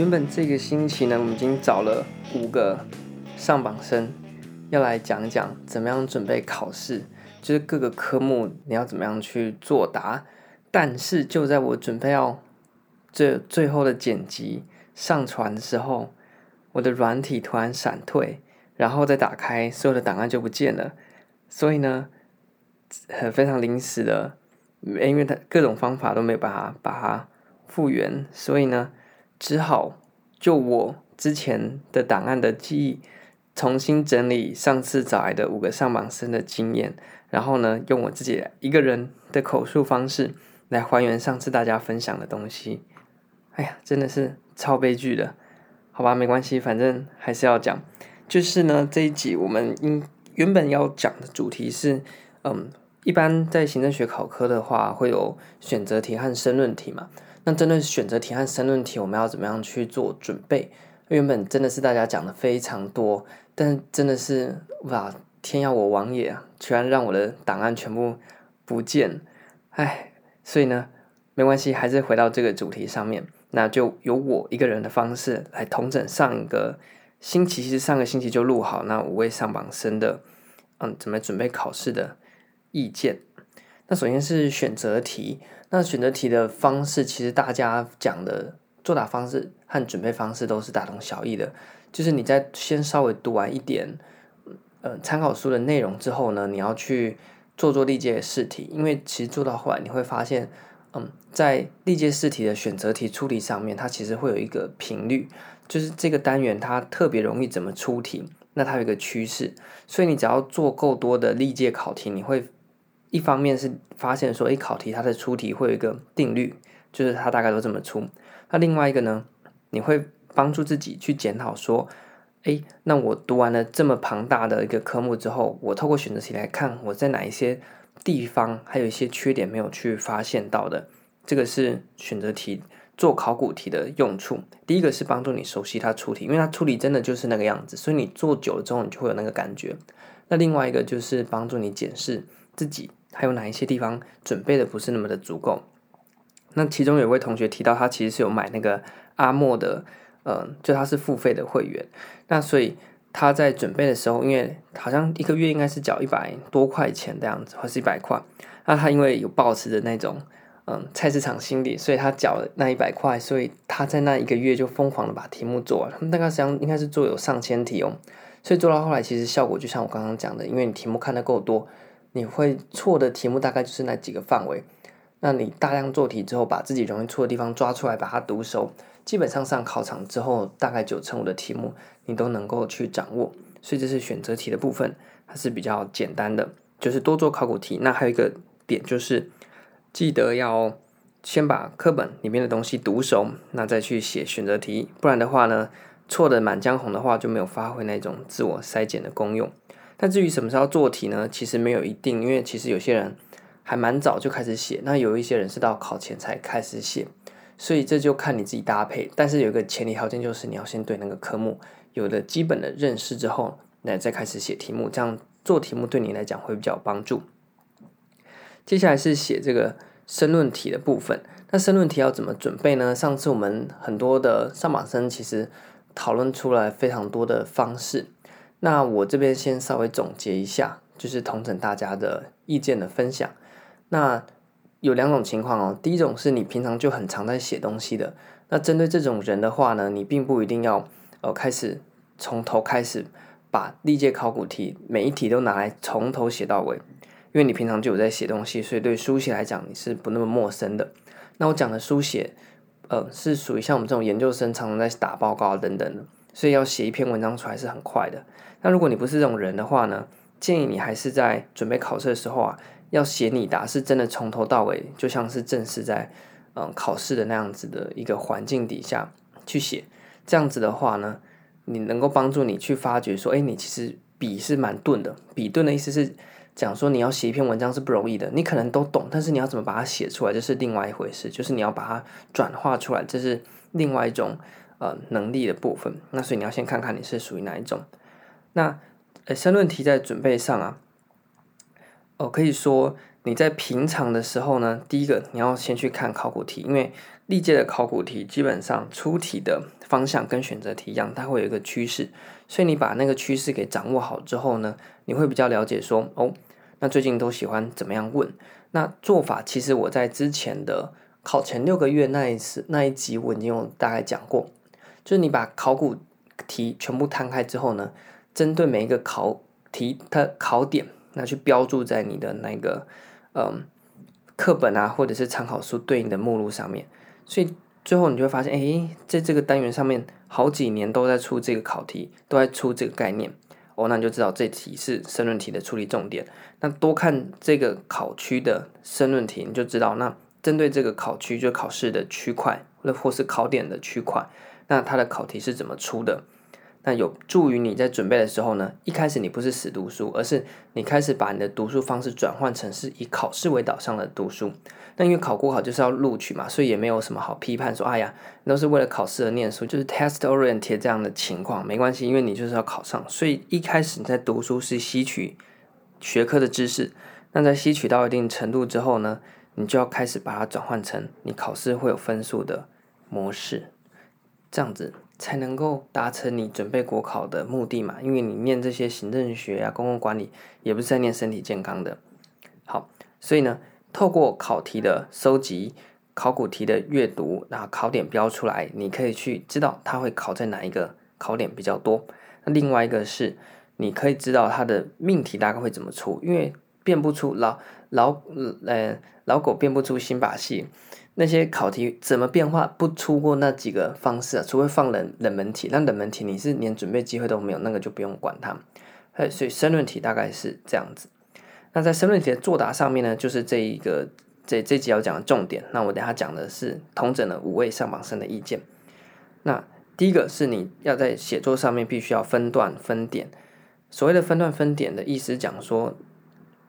原本这个星期呢，我们已经找了五个上榜生，要来讲讲怎么样准备考试，就是各个科目你要怎么样去作答。但是就在我准备要这最后的剪辑上传的时候，我的软体突然闪退，然后再打开，所有的档案就不见了。所以呢，很非常临时的，因为它各种方法都没有办法把它复原，所以呢。只好就我之前的档案的记忆，重新整理上次找来的五个上榜生的经验，然后呢，用我自己一个人的口述方式来还原上次大家分享的东西。哎呀，真的是超悲剧的，好吧，没关系，反正还是要讲。就是呢，这一集我们应原本要讲的主题是，嗯，一般在行政学考科的话，会有选择题和申论题嘛。那针对选择题和申论题，我们要怎么样去做准备？原本真的是大家讲的非常多，但真的是哇，天要我亡也！居然让我的档案全部不见，唉，所以呢，没关系，还是回到这个主题上面，那就由我一个人的方式来统整上一个星期，其实上个星期就录好那五位上榜生的，嗯，怎么准备考试的意见。那首先是选择题。那选择题的方式，其实大家讲的作答方式和准备方式都是大同小异的。就是你在先稍微读完一点，呃，参考书的内容之后呢，你要去做做历届试题，因为其实做到后来你会发现，嗯，在历届试题的选择题出题上面，它其实会有一个频率，就是这个单元它特别容易怎么出题，那它有一个趋势，所以你只要做够多的历届考题，你会。一方面是发现说，诶，考题它的出题会有一个定律，就是它大概都这么出。那另外一个呢，你会帮助自己去检讨说，诶，那我读完了这么庞大的一个科目之后，我透过选择题来看，我在哪一些地方还有一些缺点没有去发现到的。这个是选择题做考古题的用处。第一个是帮助你熟悉它出题，因为它出题真的就是那个样子，所以你做久了之后，你就会有那个感觉。那另外一个就是帮助你检视自己。还有哪一些地方准备的不是那么的足够？那其中有位同学提到，他其实是有买那个阿莫的，呃，就他是付费的会员。那所以他在准备的时候，因为好像一个月应该是缴一百多块钱的样子，或是一百块。那他因为有抱持的那种，嗯、菜市场心理，所以他缴了那一百块，所以他在那一个月就疯狂的把题目做完。他们大概实际上应该是做有上千题哦，所以做到后来，其实效果就像我刚刚讲的，因为你题目看得够多。你会错的题目大概就是那几个范围，那你大量做题之后，把自己容易错的地方抓出来，把它读熟，基本上上考场之后，大概九成五的题目你都能够去掌握。所以这是选择题的部分，它是比较简单的，就是多做考古题。那还有一个点就是，记得要先把课本里面的东西读熟，那再去写选择题，不然的话呢，错的满江红的话就没有发挥那种自我筛检的功用。但至于什么时候做题呢？其实没有一定，因为其实有些人还蛮早就开始写，那有一些人是到考前才开始写，所以这就看你自己搭配。但是有一个前提条件就是你要先对那个科目有了基本的认识之后，那再开始写题目，这样做题目对你来讲会比较有帮助。接下来是写这个申论题的部分，那申论题要怎么准备呢？上次我们很多的上榜生其实讨论出来非常多的方式。那我这边先稍微总结一下，就是同整大家的意见的分享。那有两种情况哦，第一种是你平常就很常在写东西的，那针对这种人的话呢，你并不一定要呃开始从头开始把历届考古题每一题都拿来从头写到尾，因为你平常就有在写东西，所以对书写来讲你是不那么陌生的。那我讲的书写，呃，是属于像我们这种研究生常常在打报告等等的。所以要写一篇文章出来是很快的。那如果你不是这种人的话呢，建议你还是在准备考试的时候啊，要写你答，是真的从头到尾，就像是正式在嗯考试的那样子的一个环境底下去写。这样子的话呢，你能够帮助你去发觉说，哎，你其实笔是蛮钝的。笔钝的意思是讲说你要写一篇文章是不容易的。你可能都懂，但是你要怎么把它写出来，这是另外一回事。就是你要把它转化出来，这是另外一种。呃，能力的部分，那所以你要先看看你是属于哪一种。那呃，申论题在准备上啊，哦，可以说你在平常的时候呢，第一个你要先去看考古题，因为历届的考古题基本上出题的方向跟选择题一样，它会有一个趋势，所以你把那个趋势给掌握好之后呢，你会比较了解说，哦，那最近都喜欢怎么样问？那做法其实我在之前的考前六个月那一次那一集我已经有大概讲过，就是你把考古题全部摊开之后呢，针对每一个考题它考点，那去标注在你的那个。嗯，课本啊，或者是参考书对应的目录上面，所以最后你就会发现，哎，在这个单元上面好几年都在出这个考题，都在出这个概念，哦，那你就知道这题是申论题的处理重点。那多看这个考区的申论题，你就知道，那针对这个考区就考试的区块，或或是考点的区块，那它的考题是怎么出的。那有助于你在准备的时候呢，一开始你不是死读书，而是你开始把你的读书方式转换成是以考试为导向的读书。那因为考过考就是要录取嘛，所以也没有什么好批判说，哎呀，都是为了考试而念书，就是 test oriented 这样的情况，没关系，因为你就是要考上。所以一开始你在读书是吸取学科的知识，那在吸取到一定程度之后呢，你就要开始把它转换成你考试会有分数的模式，这样子。才能够达成你准备国考的目的嘛？因为你念这些行政学啊、公共管理，也不是在念身体健康的。好，所以呢，透过考题的收集、考古题的阅读，然后考点标出来，你可以去知道它会考在哪一个考点比较多。那另外一个是，你可以知道它的命题大概会怎么出，因为变不出老老呃老狗变不出新把戏。那些考题怎么变化不出过那几个方式啊？除非放冷冷门题，那冷门题你是连准备机会都没有，那个就不用管它。所以申论题大概是这样子。那在申论题的作答上面呢，就是这一个这这集要讲的重点。那我等下讲的是同整了五位上榜生的意见。那第一个是你要在写作上面必须要分段分点。所谓的分段分点的意思讲说，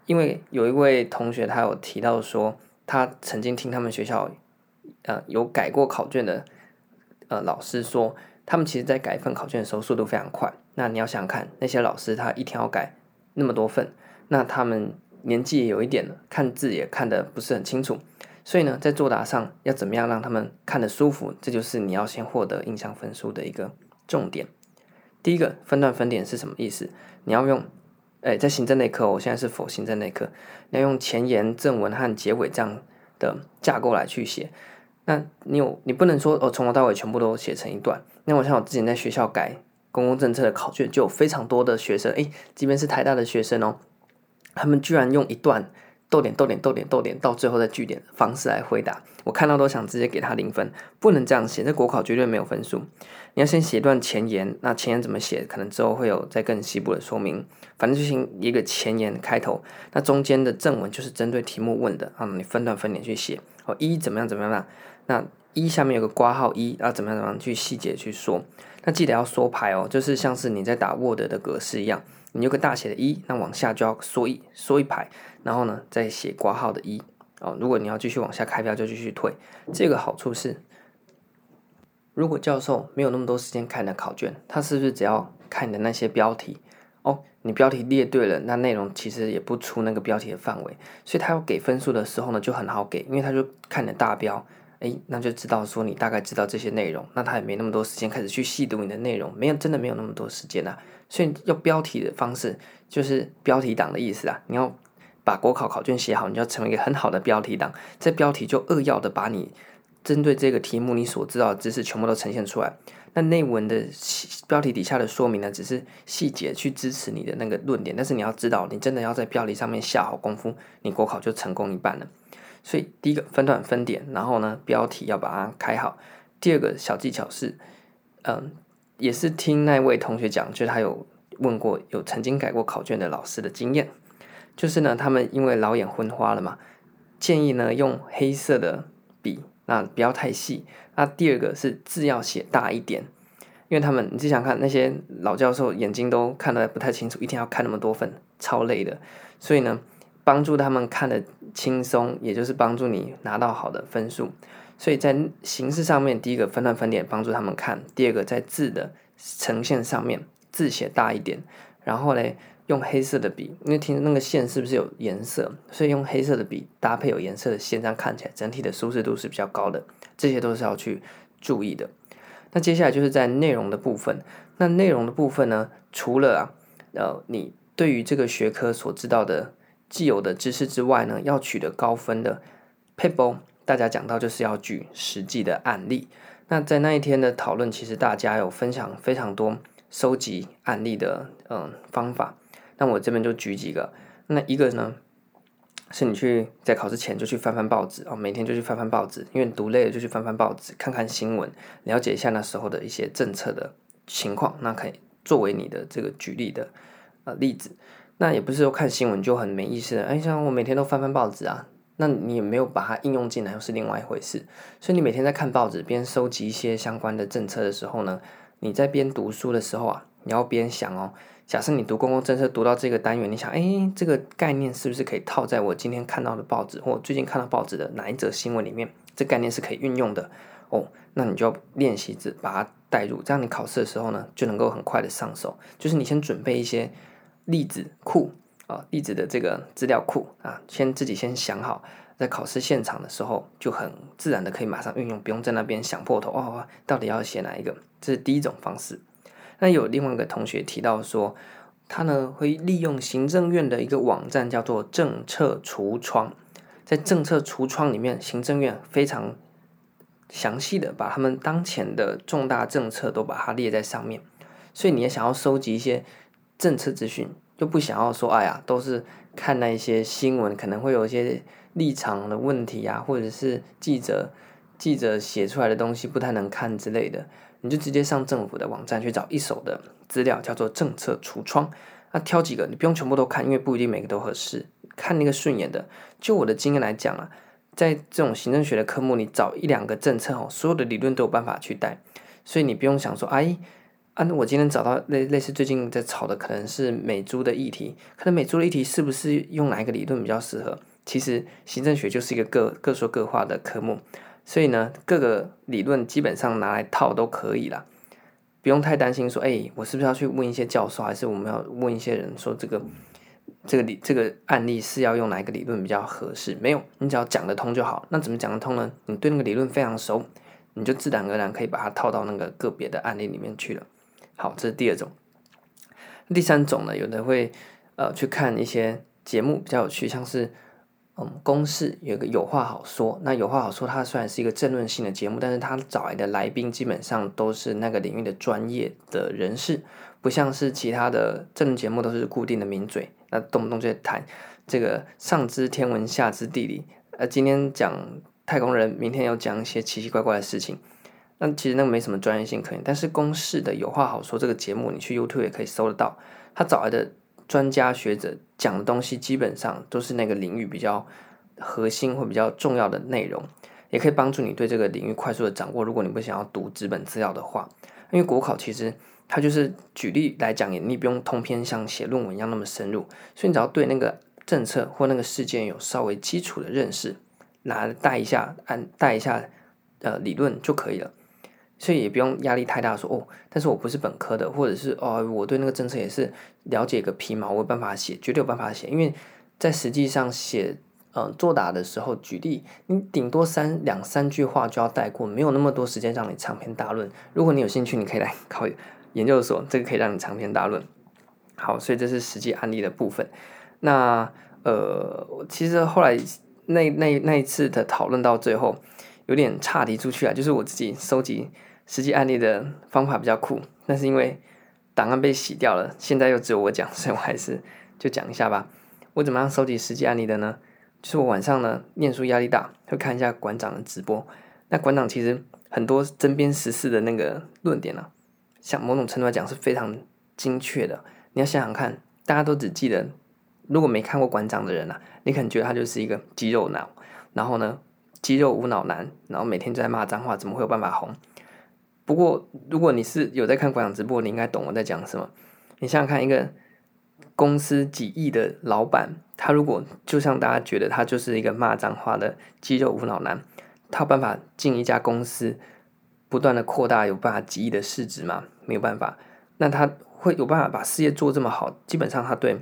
因为有一位同学他有提到说，他曾经听他们学校。呃，有改过考卷的呃老师说，他们其实在改一份考卷的时候速度非常快。那你要想想看，那些老师他一天要改那么多份，那他们年纪也有一点了，看字也看得不是很清楚，所以呢，在作答上要怎么样让他们看得舒服，这就是你要先获得印象分数的一个重点。第一个分段分点是什么意思？你要用，哎，在行政内科，我现在是否行政内科，你要用前言、正文和结尾这样的架构来去写。那你有你不能说哦，从头到尾全部都写成一段。那我像我之前在学校改公共政策的考卷，就有非常多的学生，诶，即便是台大的学生哦，他们居然用一段逗点逗点逗点逗点到最后再句点的方式来回答，我看到都想直接给他零分，不能这样写，这国考绝对没有分数。你要先写一段前言，那前言怎么写，可能之后会有再更细部的说明。反正就行一个前言开头，那中间的正文就是针对题目问的啊，你分段分点去写哦，一怎么样怎么样。那一下面有个括号一，啊，怎么样怎么样去细节去说？那记得要缩排哦，就是像是你在打 Word 的格式一样，你有个大写的一，那往下就要缩一缩一排，然后呢再写括号的一哦。如果你要继续往下开标，就继续退。这个好处是，如果教授没有那么多时间看你的考卷，他是不是只要看你的那些标题哦？你标题列对了，那内容其实也不出那个标题的范围，所以他要给分数的时候呢就很好给，因为他就看你的大标。诶，那就知道说你大概知道这些内容，那他也没那么多时间开始去细读你的内容，没有真的没有那么多时间啊。所以要标题的方式就是标题党的意思啊。你要把国考考卷写好，你要成为一个很好的标题党。这标题就扼要的把你针对这个题目你所知道的知识全部都呈现出来。那内文的标题底下的说明呢，只是细节去支持你的那个论点，但是你要知道，你真的要在标题上面下好功夫，你国考就成功一半了。所以第一个分段分点，然后呢，标题要把它开好。第二个小技巧是，嗯，也是听那位同学讲，就是他有问过有曾经改过考卷的老师的经验，就是呢，他们因为老眼昏花了嘛，建议呢用黑色的笔，那不要太细。那第二个是字要写大一点，因为他们你自己想看那些老教授眼睛都看得不太清楚，一天要看那么多份，超累的。所以呢。帮助他们看得轻松，也就是帮助你拿到好的分数。所以在形式上面，第一个分段分点帮助他们看；第二个在字的呈现上面，字写大一点，然后呢用黑色的笔，因为听那个线是不是有颜色，所以用黑色的笔搭配有颜色的线，这样看起来整体的舒适度是比较高的。这些都是要去注意的。那接下来就是在内容的部分。那内容的部分呢，除了啊，呃，你对于这个学科所知道的既有的知识之外呢，要取得高分的撇步，大家讲到就是要举实际的案例。那在那一天的讨论，其实大家有分享非常多收集案例的嗯方法。那我这边就举几个，那一个呢，是你去在考试前就去翻翻报纸哦，每天就去翻翻报纸，因为读累了就去翻翻报纸，看看新闻，了解一下那时候的一些政策的情况，那可以作为你的这个举例的呃例子。那也不是说看新闻就很没意思的，哎，像我每天都翻翻报纸啊，那你也没有把它应用进来，又是另外一回事。所以你每天在看报纸边收集一些相关的政策的时候呢，你在边读书的时候啊，你要边想哦。假设你读公共政策读到这个单元，你想，哎，这个概念是不是可以套在我今天看到的报纸或最近看到报纸的哪一则新闻里面？这概念是可以运用的哦。那你就要练习着把它带入，这样你考试的时候呢，就能够很快的上手。就是你先准备一些例子库啊，例子的这个资料库啊，先自己先想好，在考试现场的时候就很自然的可以马上运用，不用在那边想破头哦，到底要写哪一个？这是第一种方式。那有另外一个同学提到说，他呢会利用行政院的一个网站叫做政策橱窗，在政策橱窗里面，行政院非常详细的把他们当前的重大政策都把它列在上面，所以你也想要收集一些政策资讯，又不想要说，哎呀，都是看那一些新闻，可能会有一些立场的问题啊，或者是记者记者写出来的东西不太能看之类的。你就直接上政府的网站去找一手的资料，叫做政策橱窗。那挑几个，你不用全部都看，因为不一定每个都合适。看那个顺眼的。就我的经验来讲啊，在这种行政学的科目，你找一两个政策哦，所有的理论都有办法去带。所以你不用想说，哎，啊，我今天找到类类似最近在炒的，可能是美猪的议题，可能美猪的议题是不是用哪一个理论比较适合？其实行政学就是一个各各说各话的科目。所以呢，各个理论基本上拿来套都可以啦，不用太担心说，哎，我是不是要去问一些教授，还是我们要问一些人说这个这个理这个案例是要用哪一个理论比较合适？没有，你只要讲得通就好。那怎么讲得通呢？你对那个理论非常熟，你就自然而然可以把它套到那个个别的案例里面去了。好，这是第二种。第三种呢，有的会呃去看一些节目比较有趣，像是。嗯，公视有个有话好说。那有话好说，它虽然是一个政论性的节目，但是它找来的来宾基本上都是那个领域的专业的人士，不像是其他的政论节目都是固定的名嘴，那动不动就谈这个上知天文下知地理，呃，今天讲太空人，明天又讲一些奇奇怪怪的事情，那其实那个没什么专业性可言。但是公视的有话好说这个节目，你去 YouTube 也可以搜得到，他找来的。专家学者讲的东西基本上都是那个领域比较核心或比较重要的内容，也可以帮助你对这个领域快速的掌握。如果你不想要读纸本资料的话，因为国考其实它就是举例来讲，也你不用通篇像写论文一样那么深入，所以你只要对那个政策或那个事件有稍微基础的认识，拿带一下，按带一下呃理论就可以了。所以也不用压力太大说，哦，但是我不是本科的，或者是哦，我对那个政策也是了解个皮毛，我有办法写，绝对有办法写。因为在实际上写，呃，作答的时候，举例，你顶多三两三句话就要带过，没有那么多时间让你长篇大论。如果你有兴趣，你可以来考研究所，这个可以让你长篇大论。好，所以这是实际案例的部分。那呃，其实后来那那那一次的讨论到最后，有点岔题出去啊，就是我自己收集。实际案例的方法比较酷，但是因为档案被洗掉了，现在又只有我讲，所以我还是就讲一下吧。我怎么样收集实际案例的呢？就是我晚上呢念书压力大，会看一下馆长的直播。那馆长其实很多针砭时事的那个论点啊，像某种程度来讲是非常精确的。你要想想看，大家都只记得，如果没看过馆长的人啊，你可能觉得他就是一个肌肉脑，然后呢肌肉无脑男，然后每天就在骂脏话，怎么会有办法红？不过，如果你是有在看馆场直播，你应该懂我在讲什么。你想想看，一个公司几亿的老板，他如果就像大家觉得他就是一个骂脏话的肌肉无脑男，他有办法进一家公司，不断的扩大，有办法几亿的市值吗？没有办法。那他会有办法把事业做这么好，基本上他对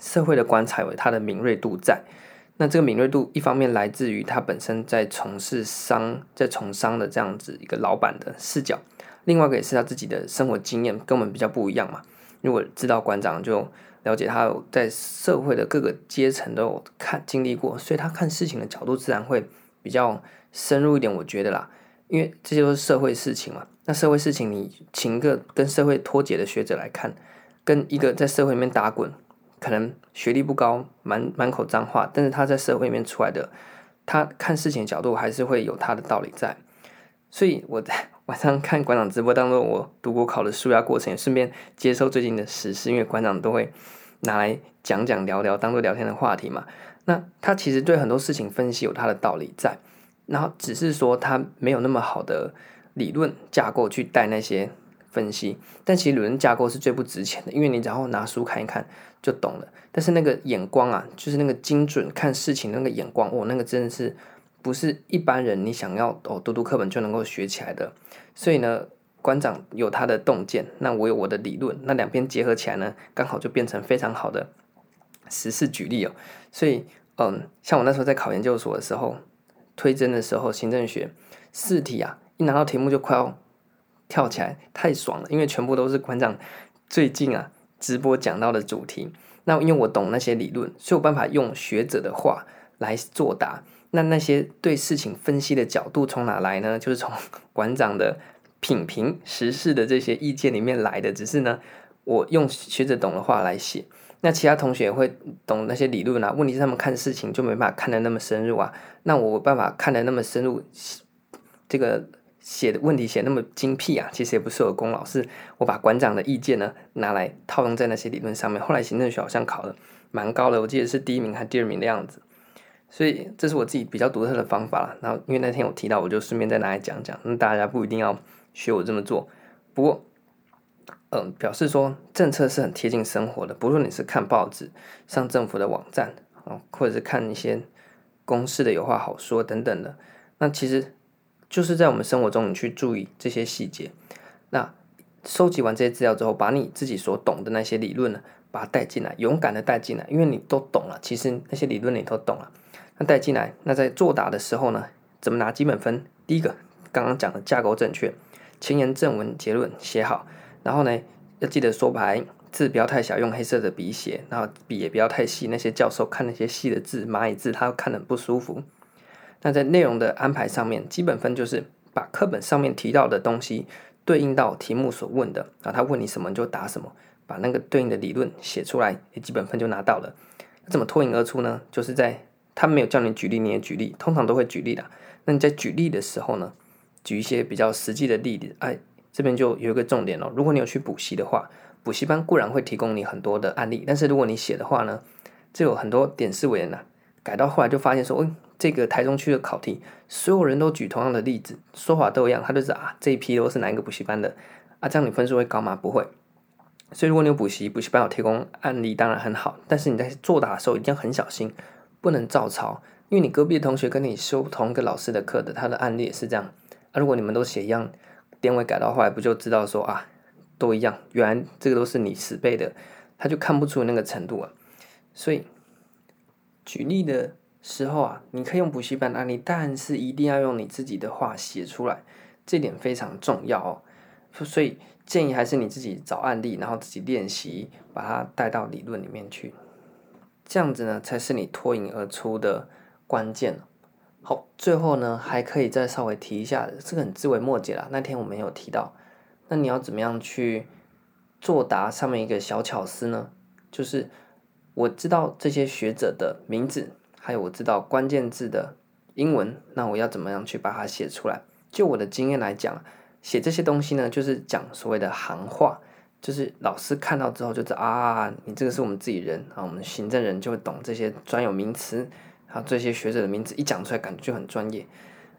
社会的观察有他的敏锐度在。那这个敏锐度一方面来自于他本身在从事商，在从商的这样子一个老板的视角，另外一个也是他自己的生活经验跟我们比较不一样嘛。如果知道馆长就了解他在社会的各个阶层都有看经历过，所以他看事情的角度自然会比较深入一点，我觉得啦。因为这些都是社会事情嘛，那社会事情你请一个跟社会脱节的学者来看，跟一个在社会里面打滚，可能学历不高，满满口脏话，但是他在社会里面出来的，他看事情的角度还是会有他的道理在。所以我在晚上看馆长直播当中，我读国考的书压过程，也顺便接收最近的时事，因为馆长都会拿来讲讲聊聊，当做聊天的话题嘛。那他其实对很多事情分析有他的道理在。然后只是说他没有那么好的理论架构去带那些分析，但其实理论架构是最不值钱的，因为你然后拿书看一看就懂了。但是那个眼光啊，就是那个精准看事情那个眼光，哦，那个真的是不是一般人你想要哦读读课本就能够学起来的。所以呢，馆长有他的洞见，那我有我的理论，那两边结合起来呢，刚好就变成非常好的实事举例哦。所以嗯，像我那时候在考研究所的时候。推甄的时候，行政学试题啊，一拿到题目就快要跳起来，太爽了，因为全部都是馆长最近啊直播讲到的主题。那因为我懂那些理论，所以有办法用学者的话来作答。那那些对事情分析的角度从哪来呢？就是从馆长的品评时事的这些意见里面来的。只是呢，我用学者懂的话来写。那其他同学也会懂那些理论啊，问题是他们看事情就没办法看得那么深入啊。那我办法看得那么深入，这个写的问题写那么精辟啊，其实也不是我功劳，是我把馆长的意见呢拿来套用在那些理论上面。后来行政学好像考的蛮高的，我记得是第一名还第二名的样子。所以这是我自己比较独特的方法了。然后因为那天我提到，我就顺便再拿来讲讲。那大家不一定要学我这么做，不过。嗯，表示说政策是很贴近生活的，不论你是看报纸、上政府的网站啊，或者是看一些公视的有话好说等等的，那其实就是在我们生活中你去注意这些细节。那收集完这些资料之后，把你自己所懂的那些理论呢，把它带进来，勇敢的带进来，因为你都懂了，其实那些理论你都懂了。那带进来，那在作答的时候呢，怎么拿基本分？第一个，刚刚讲的架构正确，前言、正文、结论写好。然后呢，要记得说白，字不要太小，用黑色的笔写，然后笔也不要太细。那些教授看那些细的字，蚂蚁字，他看得很不舒服。那在内容的安排上面，基本分就是把课本上面提到的东西对应到题目所问的，然后他问你什么你就答什么，把那个对应的理论写出来，你基本分就拿到了。怎么脱颖而出呢？就是在他没有叫你举例，你也举例，通常都会举例的。那你在举例的时候呢，举一些比较实际的例子，哎。这边就有一个重点哦，如果你有去补习的话，补习班固然会提供你很多的案例，但是如果你写的话呢，就有很多点是为人呐，改到后来就发现说，哦，这个台中区的考题，所有人都举同样的例子，说法都一样，他就是啊，这一批都是哪一个补习班的啊，这样你分数会高吗？不会。所以如果你有补习，补习班有提供案例，当然很好，但是你在作答的时候一定要很小心，不能照抄，因为你隔壁的同学跟你修同一个老师的课的，他的案例也是这样啊，如果你们都写一样。点位改到后来不就知道说啊，都一样，原来这个都是你死背的，他就看不出那个程度啊。所以举例的时候啊，你可以用补习班的案例，但是一定要用你自己的话写出来，这点非常重要哦。所以建议还是你自己找案例，然后自己练习，把它带到理论里面去，这样子呢才是你脱颖而出的关键。好，最后呢，还可以再稍微提一下，这个很枝微末节啦。那天我们有提到，那你要怎么样去作答？上面一个小巧思呢，就是我知道这些学者的名字，还有我知道关键字的英文，那我要怎么样去把它写出来？就我的经验来讲，写这些东西呢，就是讲所谓的行话，就是老师看到之后就知道啊，你这个是我们自己人啊，我们行政人就会懂这些专有名词。啊，这些学者的名字一讲出来，感觉就很专业。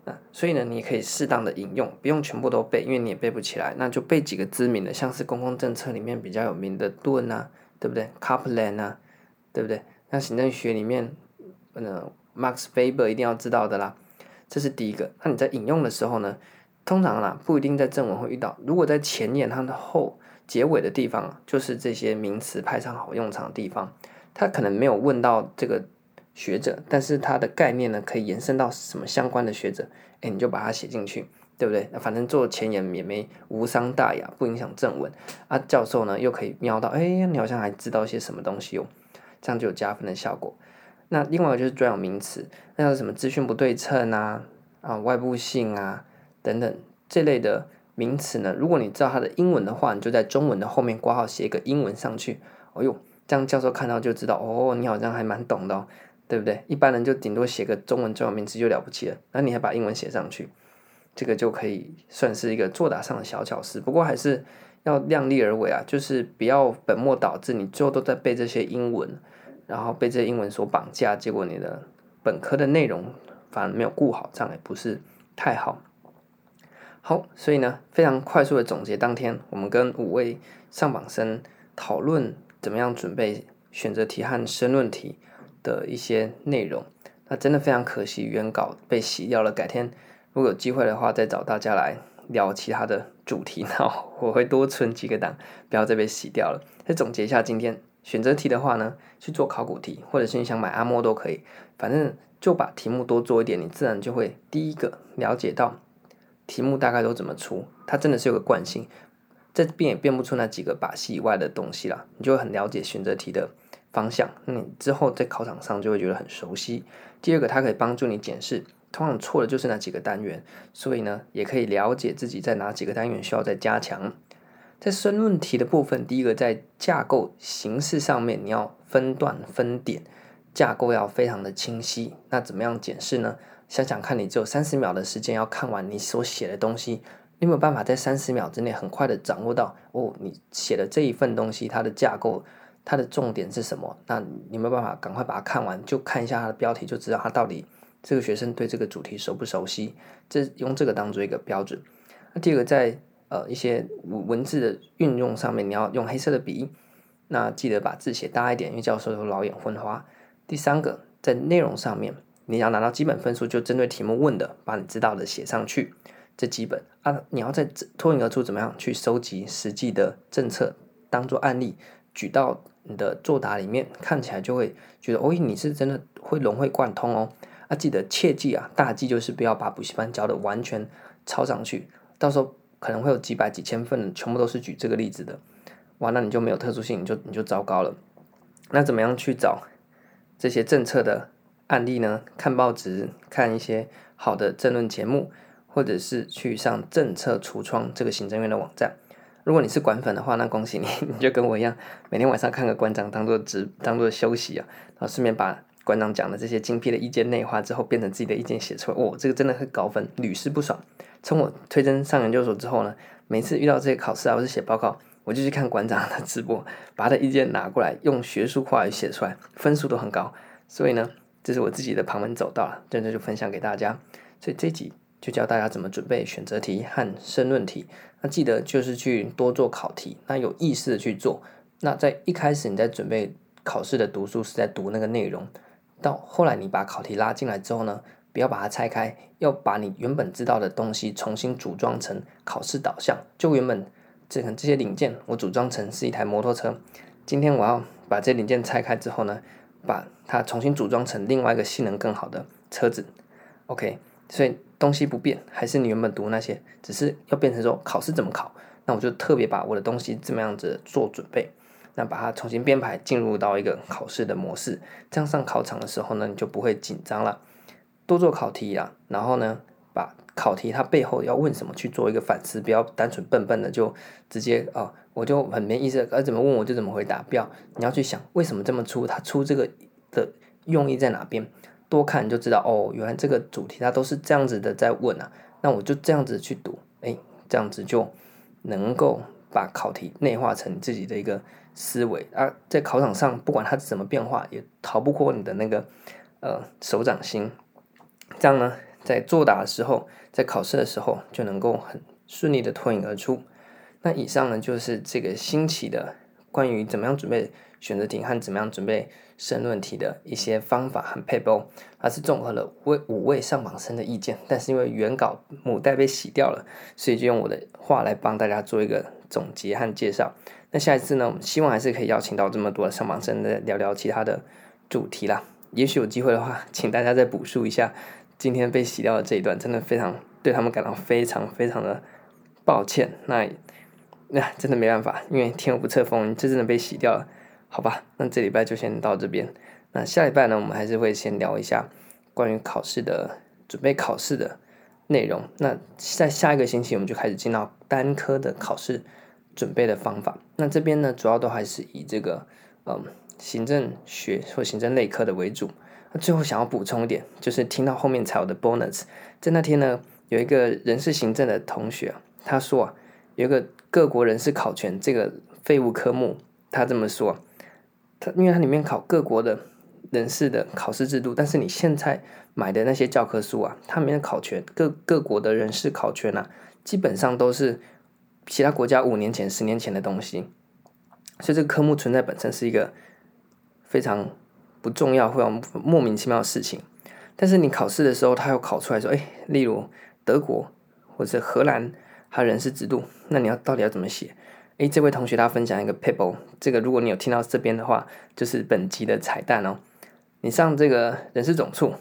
啊，所以呢，你可以适当的引用，不用全部都背，因为你也背不起来。那就背几个知名的，像是公共政策里面比较有名的顿啊，对不对？Kaplan 啊，对不对？那行政学里面，呃，Max Weber 一定要知道的啦。这是第一个。那你在引用的时候呢，通常啦，不一定在正文会遇到。如果在前言它的后结尾的地方，就是这些名词派上好用场的地方。他可能没有问到这个学者，但是他的概念呢，可以延伸到什么相关的学者，哎，你就把它写进去，对不对？反正做前言也没无伤大雅，不影响正文。啊，教授呢又可以瞄到，哎，你好像还知道一些什么东西哦，这样就有加分的效果。那另外就是专有名词，那像什么资讯不对称啊，啊，外部性啊等等这类的名词呢，如果你知道它的英文的话，你就在中文的后面括号写一个英文上去。哦哟。这样教授看到就知道哦，你好像还蛮懂的哦，对不对？一般人就顶多写个中文专有名词就了不起了，那你还把英文写上去，这个就可以算是一个作答上的小巧思。不过还是要量力而为啊，就是不要本末倒置，你最后都在背这些英文，然后被这英文所绑架，结果你的本科的内容反而没有顾好，这样也不是太好。好，所以呢，非常快速的总结，当天我们跟五位上榜生讨论。怎么样准备选择题和申论题的一些内容？那真的非常可惜，原稿被洗掉了。改天如果有机会的话，再找大家来聊其他的主题。那我会多存几个档，不要再被洗掉了。再总结一下，今天选择题的话呢，去做考古题，或者是你想买阿莫都可以，反正就把题目多做一点，你自然就会第一个了解到题目大概都怎么出，它真的是有个惯性。这变也变不出那几个把戏以外的东西了，你就很了解选择题的方向，那你之后在考场上就会觉得很熟悉。第二个，它可以帮助你检视，通常错的就是那几个单元，所以呢，也可以了解自己在哪几个单元需要再加强。在申论题的部分，第一个在架构形式上面，你要分段分点，架构要非常的清晰。那怎么样检视呢？想想看你只有三十秒的时间要看完你所写的东西。你有没有办法在三十秒之内很快的掌握到哦？你写的这一份东西，它的架构，它的重点是什么？那你有没有办法赶快把它看完？就看一下它的标题，就知道它到底这个学生对这个主题熟不熟悉？这用这个当做一个标准。那第二个，在呃一些文字的运用上面，你要用黑色的笔，那记得把字写大一点，因为教授有老眼昏花。第三个，在内容上面，你要拿到基本分数，就针对题目问的，把你知道的写上去。这基本啊，你要在脱颖而出，怎么样去收集实际的政策，当做案例举到你的作答里面，看起来就会觉得哦，你是真的会融会贯通哦。啊，记得切记啊，大忌就是不要把补习班教的完全抄上去，到时候可能会有几百几千份，全部都是举这个例子的，哇，那你就没有特殊性，你就你就糟糕了。那怎么样去找这些政策的案例呢？看报纸，看一些好的政论节目。或者是去上政策橱窗这个行政院的网站。如果你是管粉的话，那恭喜你，你就跟我一样，每天晚上看个馆长当做职，当做休息啊，然后顺便把馆长讲的这些精辟的意见内化之后，变成自己的意见写出来。哦，这个真的很高分，屡试不爽。从我推甄上研究所之后呢，每次遇到这些考试啊，或是写报告，我就去看馆长的直播，把他的意见拿过来，用学术话语写出来，分数都很高。所以呢，这是我自己的旁门走道了，真的就分享给大家。所以这集。就教大家怎么准备选择题和申论题。那记得就是去多做考题，那有意识的去做。那在一开始你在准备考试的读书是在读那个内容，到后来你把考题拉进来之后呢，不要把它拆开，要把你原本知道的东西重新组装成考试导向。就原本这个这些零件，我组装成是一台摩托车。今天我要把这零件拆开之后呢，把它重新组装成另外一个性能更好的车子。OK，所以。东西不变，还是你原本读那些，只是要变成说考试怎么考，那我就特别把我的东西这么样子做准备，那把它重新编排进入到一个考试的模式，这样上考场的时候呢，你就不会紧张了。多做考题啊，然后呢，把考题它背后要问什么去做一个反思，不要单纯笨笨的就直接啊、哦，我就很没意思，该怎么问我就怎么回答，不要，你要去想为什么这么出，它出这个的用意在哪边。多看你就知道哦，原来这个主题它都是这样子的在问啊，那我就这样子去读，哎，这样子就能够把考题内化成自己的一个思维啊，在考场上不管它怎么变化，也逃不过你的那个呃手掌心，这样呢，在作答的时候，在考试的时候就能够很顺利的脱颖而出。那以上呢就是这个星期的关于怎么样准备选择题和怎么样准备申论题的一些方法和配备，它是综合了位五位上榜生的意见，但是因为原稿母带被洗掉了，所以就用我的话来帮大家做一个总结和介绍。那下一次呢，我们希望还是可以邀请到这么多上榜生的聊聊其他的主题啦。也许有机会的话，请大家再补述一下今天被洗掉的这一段，真的非常对他们感到非常非常的抱歉。那那真的没办法，因为天有不测风云，这真的被洗掉了。好吧，那这礼拜就先到这边。那下礼拜呢，我们还是会先聊一下关于考试的准备考试的内容。那在下一个星期，我们就开始进到单科的考试准备的方法。那这边呢，主要都还是以这个嗯行政学或行政类科的为主。那最后想要补充一点，就是听到后面才有的 bonus。在那天呢，有一个人事行政的同学，他说啊，有一个各国人事考权这个废物科目，他这么说。他因为它里面考各国的人事的考试制度，但是你现在买的那些教科书啊，它里面的考权各各国的人事考权啊，基本上都是其他国家五年前、十年前的东西，所以这个科目存在本身是一个非常不重要或者莫名其妙的事情。但是你考试的时候，它又考出来说，哎，例如德国或者荷兰它人事制度，那你要到底要怎么写？诶，这位同学他分享一个 paper，这个如果你有听到这边的话，就是本集的彩蛋哦。你上这个人事总处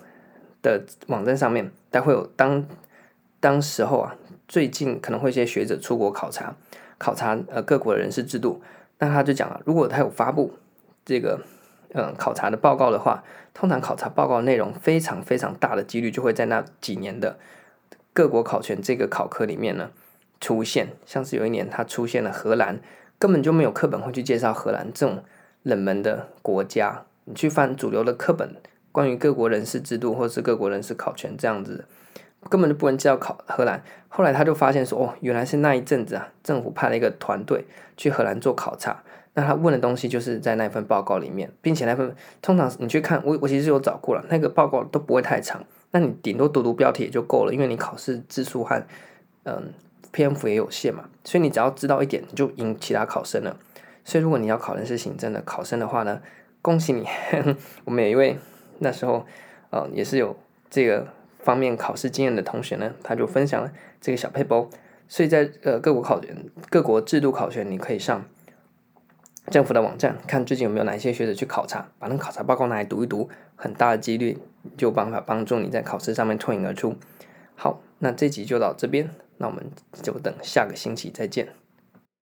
的网站上面，待会有当当时候啊，最近可能会一些学者出国考察，考察呃各国人事制度。那他就讲了，如果他有发布这个嗯、考察的报告的话，通常考察报告内容非常非常大的几率就会在那几年的各国考权这个考科里面呢。出现像是有一年，他出现了荷兰，根本就没有课本会去介绍荷兰这种冷门的国家。你去翻主流的课本，关于各国人事制度或是各国人事考权这样子，根本就不能介绍考荷兰。后来他就发现说，哦，原来是那一阵子啊，政府派了一个团队去荷兰做考察。那他问的东西就是在那份报告里面，并且那份通常你去看，我我其实有找过了，那个报告都不会太长，那你顶多读读标题也就够了，因为你考试字数和嗯。篇幅也有限嘛，所以你只要知道一点，你就赢其他考生了。所以如果你要考人事行政的考生的话呢，恭喜你！我们有一位那时候，呃，也是有这个方面考试经验的同学呢，他就分享了这个小撇步。所以在呃各国考、各国制度考权，你可以上政府的网站看最近有没有哪些学者去考察，把那考察报告拿来读一读，很大的几率就有办法帮助你在考试上面脱颖而出。好，那这集就到这边。那我们就等下个星期再见。